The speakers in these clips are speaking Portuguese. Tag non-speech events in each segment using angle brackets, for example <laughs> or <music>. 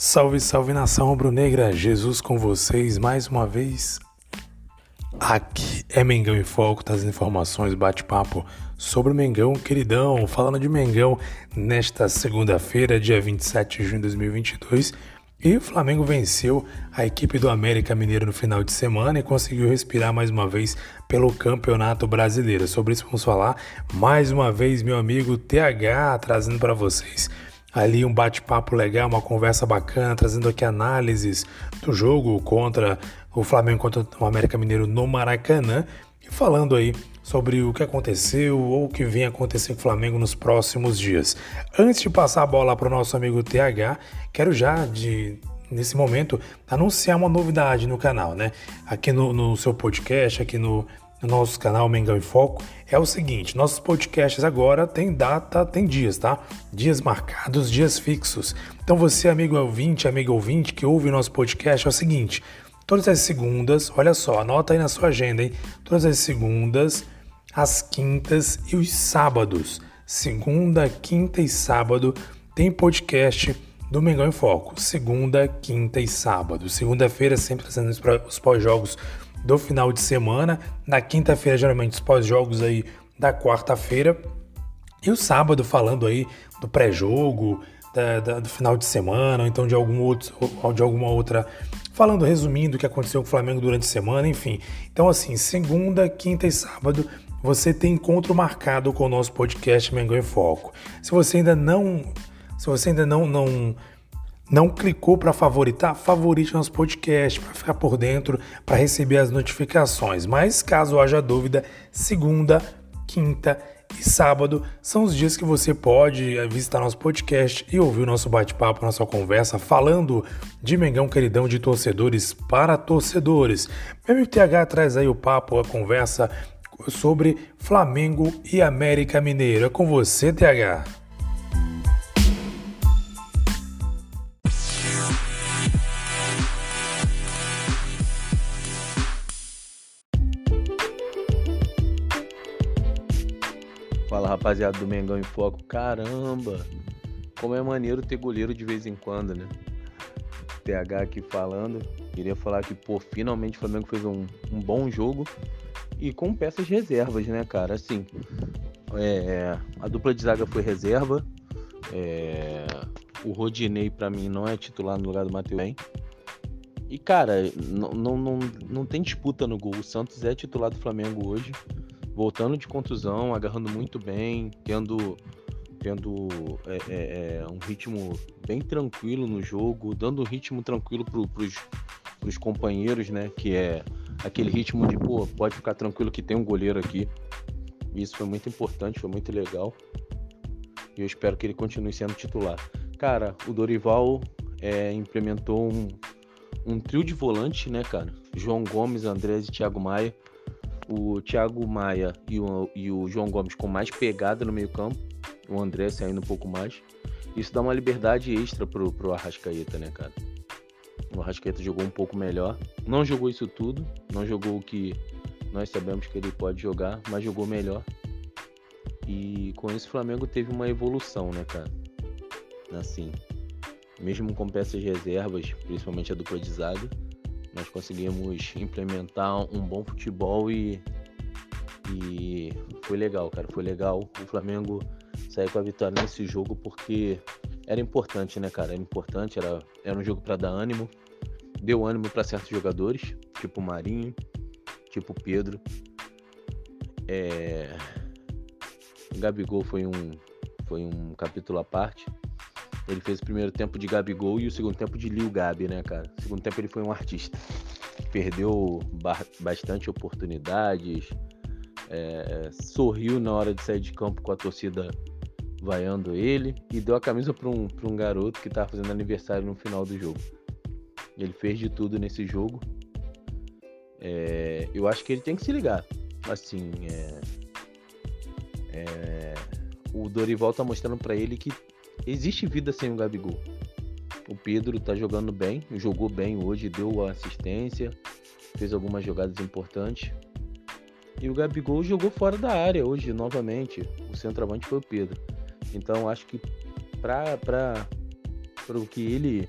Salve, salve nação rubro-negra, Jesus com vocês mais uma vez. Aqui é Mengão em Foco, das informações, bate-papo sobre o Mengão, queridão, falando de Mengão nesta segunda-feira, dia 27 de junho de 2022. E o Flamengo venceu a equipe do América Mineiro no final de semana e conseguiu respirar mais uma vez pelo Campeonato Brasileiro. Sobre isso vamos falar mais uma vez, meu amigo TH, trazendo para vocês ali um bate-papo legal, uma conversa bacana, trazendo aqui análises do jogo contra o Flamengo contra o América Mineiro no Maracanã e falando aí sobre o que aconteceu ou o que vem acontecer com o Flamengo nos próximos dias. Antes de passar a bola para o nosso amigo TH, quero já de nesse momento anunciar uma novidade no canal, né? Aqui no, no seu podcast, aqui no no nosso canal Mengão em Foco é o seguinte: nossos podcasts agora tem data, tem dias, tá? Dias marcados, dias fixos. Então você, amigo ouvinte, amigo ouvinte que ouve o nosso podcast, é o seguinte: todas as segundas, olha só, anota aí na sua agenda, hein? Todas as segundas, as quintas e os sábados. Segunda, quinta e sábado tem podcast do Mengão em Foco. Segunda, quinta e sábado. Segunda-feira sempre trazendo os pós-jogos do final de semana. Na quinta-feira, geralmente, os pós-jogos aí da quarta-feira. E o sábado, falando aí do pré-jogo, do final de semana, ou então de, algum outro, ou de alguma outra. Falando, resumindo o que aconteceu com o Flamengo durante a semana, enfim. Então, assim, segunda, quinta e sábado você tem encontro marcado com o nosso podcast Mengão em Foco. Se você ainda não. Se você ainda não, não não clicou para favoritar, favorite nosso podcast para ficar por dentro, para receber as notificações. Mas caso haja dúvida, segunda, quinta e sábado são os dias que você pode visitar nosso podcast e ouvir o nosso bate-papo, nossa conversa, falando de Mengão Queridão de torcedores para torcedores. MTH traz aí o papo, a conversa sobre Flamengo e América Mineiro. É com você, TH. Rapaziada do Mengão em Foco. Caramba, como é maneiro ter goleiro de vez em quando, né? TH aqui falando. Queria falar que, pô, finalmente o Flamengo fez um, um bom jogo e com peças reservas, né, cara? Assim, é, a dupla de zaga foi reserva. É, o Rodinei, para mim, não é titular no lugar do Matheus E, cara, não, não, não, não tem disputa no gol. O Santos é titular do Flamengo hoje voltando de contusão, agarrando muito bem, tendo, tendo é, é, é, um ritmo bem tranquilo no jogo, dando um ritmo tranquilo pros, pros companheiros, né? Que é aquele ritmo de, pô, pode ficar tranquilo que tem um goleiro aqui. Isso foi muito importante, foi muito legal. E eu espero que ele continue sendo titular. Cara, o Dorival é, implementou um, um trio de volante, né, cara? João Gomes, Andrés e Thiago Maia o Thiago Maia e o, e o João Gomes com mais pegada no meio-campo, o André saindo um pouco mais. Isso dá uma liberdade extra pro, pro Arrascaeta, né, cara? O Arrascaeta jogou um pouco melhor. Não jogou isso tudo, não jogou o que nós sabemos que ele pode jogar, mas jogou melhor. E com isso o Flamengo teve uma evolução, né, cara? Assim, mesmo com peças reservas, principalmente a dupla de zaga, nós conseguimos implementar um bom futebol e, e foi legal, cara. Foi legal o Flamengo sair com a vitória nesse jogo porque era importante, né, cara? Era importante, era, era um jogo para dar ânimo. Deu ânimo para certos jogadores, tipo Marinho, tipo Pedro. É... Gabigol foi um, foi um capítulo à parte. Ele fez o primeiro tempo de Gabigol e o segundo tempo de Lil Gabi, né, cara? O segundo tempo ele foi um artista. Perdeu bastante oportunidades, é, sorriu na hora de sair de campo com a torcida vaiando ele e deu a camisa para um, um garoto que estava fazendo aniversário no final do jogo. Ele fez de tudo nesse jogo. É, eu acho que ele tem que se ligar. Assim, é, é, o Dorival tá mostrando para ele que existe vida sem o Gabigol. O Pedro tá jogando bem, jogou bem hoje, deu assistência, fez algumas jogadas importantes. E o Gabigol jogou fora da área hoje novamente. O centroavante foi o Pedro. Então acho que para o que ele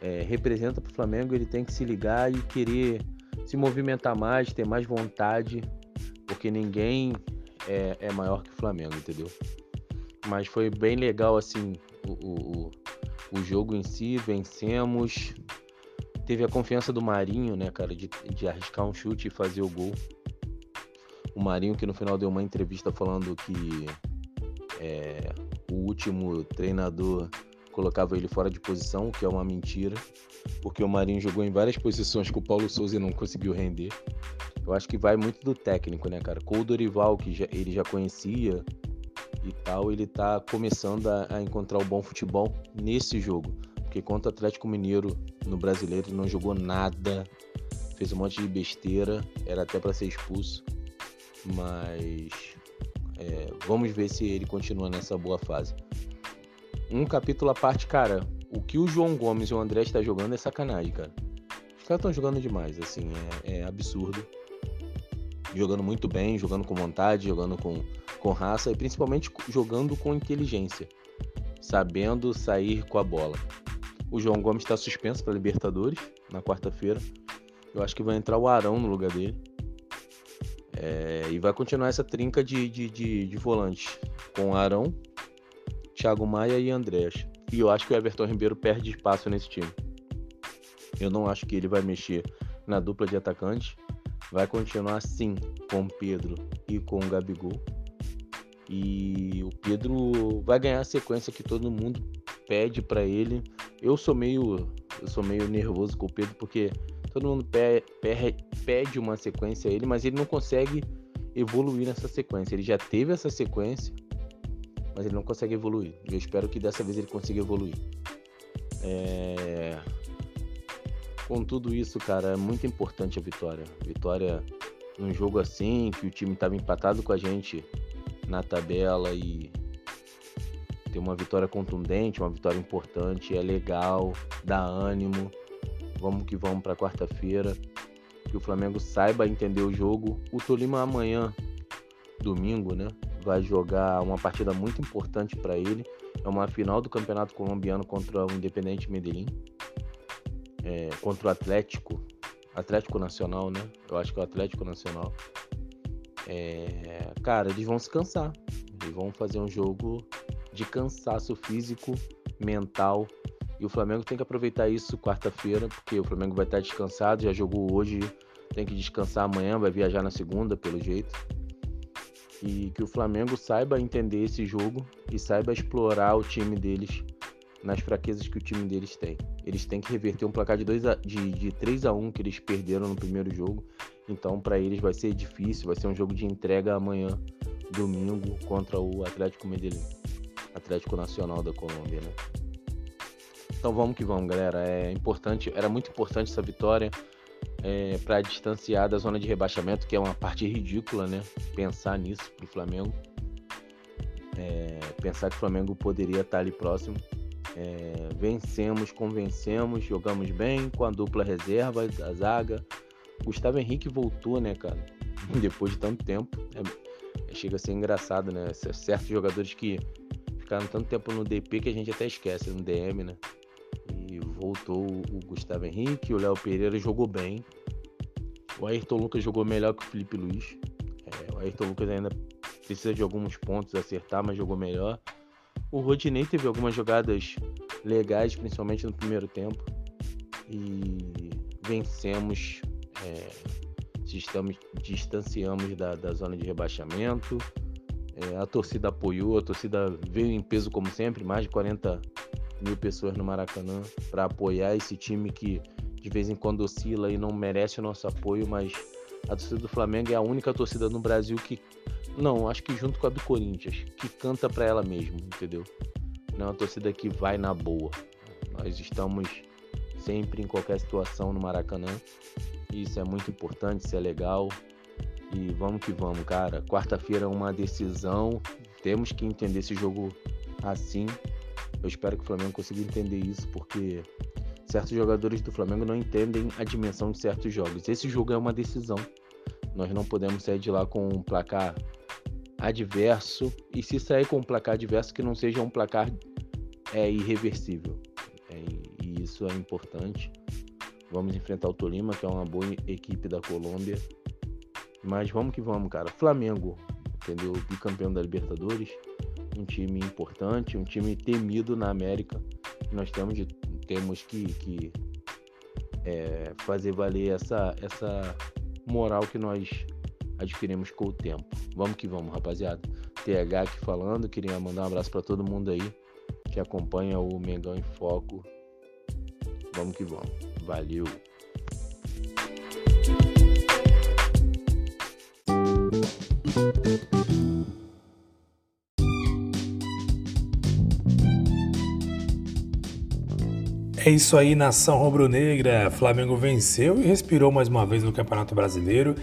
é, representa para o Flamengo, ele tem que se ligar e querer se movimentar mais, ter mais vontade, porque ninguém é, é maior que o Flamengo, entendeu? Mas foi bem legal assim o, o, o jogo em si, vencemos. Teve a confiança do Marinho, né, cara, de, de arriscar um chute e fazer o gol. O Marinho que no final deu uma entrevista falando que é, o último treinador colocava ele fora de posição, que é uma mentira, porque o Marinho jogou em várias posições com o Paulo Souza não conseguiu render. Eu acho que vai muito do técnico, né, cara? Com o Dorival, que já, ele já conhecia e tal, ele tá começando a, a encontrar o bom futebol nesse jogo. Porque contra o Atlético Mineiro no brasileiro ele não jogou nada, fez um monte de besteira, era até para ser expulso. Mas é, vamos ver se ele continua nessa boa fase. Um capítulo à parte, cara. O que o João Gomes e o André estão jogando é sacanagem, cara. Os caras estão jogando demais, assim, é, é, absurdo. Jogando muito bem, jogando com vontade, jogando com, com raça e principalmente jogando com inteligência, sabendo sair com a bola. O João Gomes está suspenso para Libertadores na quarta-feira. Eu acho que vai entrar o Arão no lugar dele. É, e vai continuar essa trinca de, de, de, de volantes com Arão, Thiago Maia e Andrés. E eu acho que o Everton Ribeiro perde espaço nesse time. Eu não acho que ele vai mexer na dupla de atacantes. Vai continuar assim com Pedro e com Gabigol. E o Pedro vai ganhar a sequência que todo mundo pede para ele. Eu sou meio eu sou meio nervoso com o Pedro porque todo mundo pede uma sequência a ele, mas ele não consegue evoluir nessa sequência. Ele já teve essa sequência, mas ele não consegue evoluir. Eu espero que dessa vez ele consiga evoluir. É... Com tudo isso, cara, é muito importante a vitória. Vitória num jogo assim, que o time estava empatado com a gente na tabela e ter uma vitória contundente, uma vitória importante, é legal, dá ânimo. Vamos que vamos para quarta-feira. Que o Flamengo saiba entender o jogo. O Tolima amanhã, domingo, né? Vai jogar uma partida muito importante para ele. É uma final do Campeonato Colombiano contra o Independente Medellín. É, contra o Atlético. Atlético Nacional, né? Eu acho que é o Atlético Nacional. É, cara, eles vão se cansar. Eles vão fazer um jogo de cansaço físico, mental e o Flamengo tem que aproveitar isso quarta-feira, porque o Flamengo vai estar descansado, já jogou hoje, tem que descansar amanhã, vai viajar na segunda, pelo jeito. E que o Flamengo saiba entender esse jogo e saiba explorar o time deles nas fraquezas que o time deles tem. Eles têm que reverter um placar de, 2 a, de, de 3 a 1 que eles perderam no primeiro jogo. Então, para eles vai ser difícil, vai ser um jogo de entrega amanhã, domingo, contra o Atlético Medellín, Atlético Nacional da Colômbia, né? Então vamos que vamos, galera. É importante, era muito importante essa vitória é, para distanciar da zona de rebaixamento, que é uma parte ridícula, né? Pensar nisso pro Flamengo. É, pensar que o Flamengo poderia estar ali próximo. É, vencemos, convencemos, jogamos bem com a dupla reserva da zaga. Gustavo Henrique voltou, né, cara? <laughs> Depois de tanto tempo. É, chega a ser engraçado, né? Certos jogadores que ficaram tanto tempo no DP que a gente até esquece, no DM, né? voltou o Gustavo Henrique, o Léo Pereira jogou bem. O Ayrton Lucas jogou melhor que o Felipe Luiz. É, o Ayrton Lucas ainda precisa de alguns pontos acertar, mas jogou melhor. O Rodinei teve algumas jogadas legais, principalmente no primeiro tempo. E vencemos, é, estamos, distanciamos da, da zona de rebaixamento. É, a torcida apoiou, a torcida veio em peso como sempre, mais de 40 mil pessoas no Maracanã para apoiar esse time que de vez em quando oscila e não merece o nosso apoio, mas A torcida do Flamengo é a única torcida no Brasil que. Não, acho que junto com a do Corinthians, que canta para ela mesmo, entendeu? Não é uma torcida que vai na boa. Nós estamos sempre em qualquer situação no Maracanã. Isso é muito importante, isso é legal. E vamos que vamos, cara. Quarta-feira é uma decisão. Temos que entender esse jogo assim. Eu espero que o Flamengo consiga entender isso, porque certos jogadores do Flamengo não entendem a dimensão de certos jogos. Esse jogo é uma decisão. Nós não podemos sair de lá com um placar adverso. E se sair com um placar adverso, que não seja um placar é, irreversível. É, e isso é importante. Vamos enfrentar o Tolima, que é uma boa equipe da Colômbia. Mas vamos que vamos, cara. Flamengo, entendeu? Bicampeão da Libertadores. Um time importante, um time temido na América. Nós temos, de, temos que, que é, fazer valer essa, essa moral que nós adquirimos com o tempo. Vamos que vamos, rapaziada. TH aqui falando, queria mandar um abraço para todo mundo aí que acompanha o Mengão em Foco. Vamos que vamos. Valeu. É isso aí, nação rubro-negra. Flamengo venceu e respirou mais uma vez no Campeonato Brasileiro.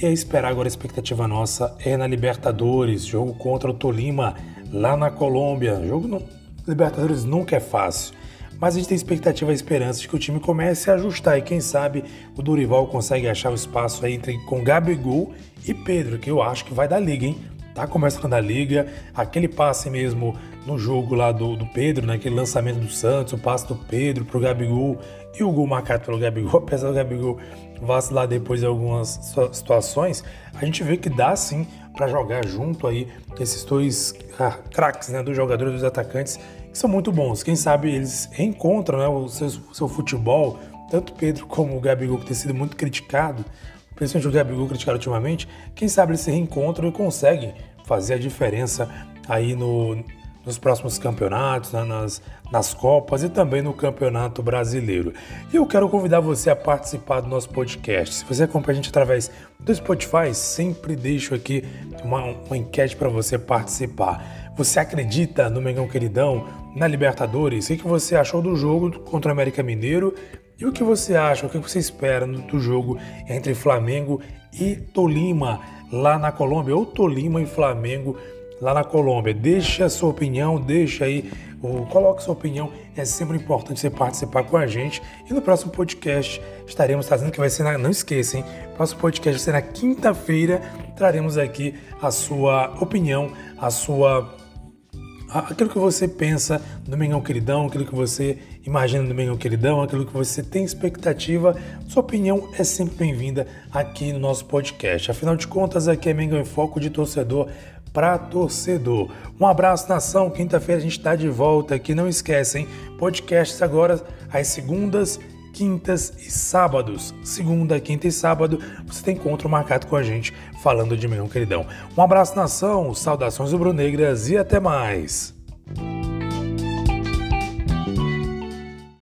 E é esperar agora a expectativa nossa é na Libertadores, jogo contra o Tolima, lá na Colômbia. Jogo no Libertadores nunca é fácil. Mas a gente tem expectativa e esperança de que o time comece a ajustar e quem sabe o Dorival consegue achar o espaço aí entre com Gabigol e Pedro, que eu acho que vai dar liga, hein? Tá começando a liga, aquele passe mesmo no jogo lá do, do Pedro, né? aquele lançamento do Santos, o passe do Pedro pro Gabigol e o gol marcado pelo Gabigol, <laughs> apesar do Gabigol vacilar depois de algumas situações, a gente vê que dá sim para jogar junto aí esses dois ah, craques, né, dos jogadores, dos atacantes, são muito bons. Quem sabe eles reencontram né, o seu, seu futebol, tanto Pedro como o Gabigol, que tem sido muito criticado, principalmente o Gabigol criticado ultimamente, quem sabe eles se reencontram e conseguem fazer a diferença aí no, nos próximos campeonatos, né, nas, nas Copas e também no Campeonato Brasileiro. E eu quero convidar você a participar do nosso podcast. Se você acompanha a gente através do Spotify, sempre deixo aqui uma, uma enquete para você participar. Você acredita no Mengão Queridão, na Libertadores? O que você achou do jogo contra o América Mineiro? E o que você acha, o que você espera do jogo entre Flamengo e Tolima lá na Colômbia, ou Tolima e Flamengo lá na Colômbia. Deixe a sua opinião, deixe aí, coloque sua opinião. É sempre importante você participar com a gente. E no próximo podcast estaremos trazendo, que vai ser na, não esqueça, hein? Próximo podcast vai ser na quinta-feira. Traremos aqui a sua opinião, a sua aquilo que você pensa do Mengão Queridão, aquilo que você imagina do Mengão Queridão, aquilo que você tem expectativa, sua opinião é sempre bem-vinda aqui no nosso podcast. Afinal de contas, aqui é Mengão em Foco de torcedor para torcedor. Um abraço, nação. Quinta-feira a gente está de volta aqui. Não esquecem, podcasts agora às segundas, quintas e sábados. Segunda, quinta e sábado você tem encontro marcado com a gente falando de Mengão Queridão. Um abraço, nação. Saudações rubro-negras e até mais.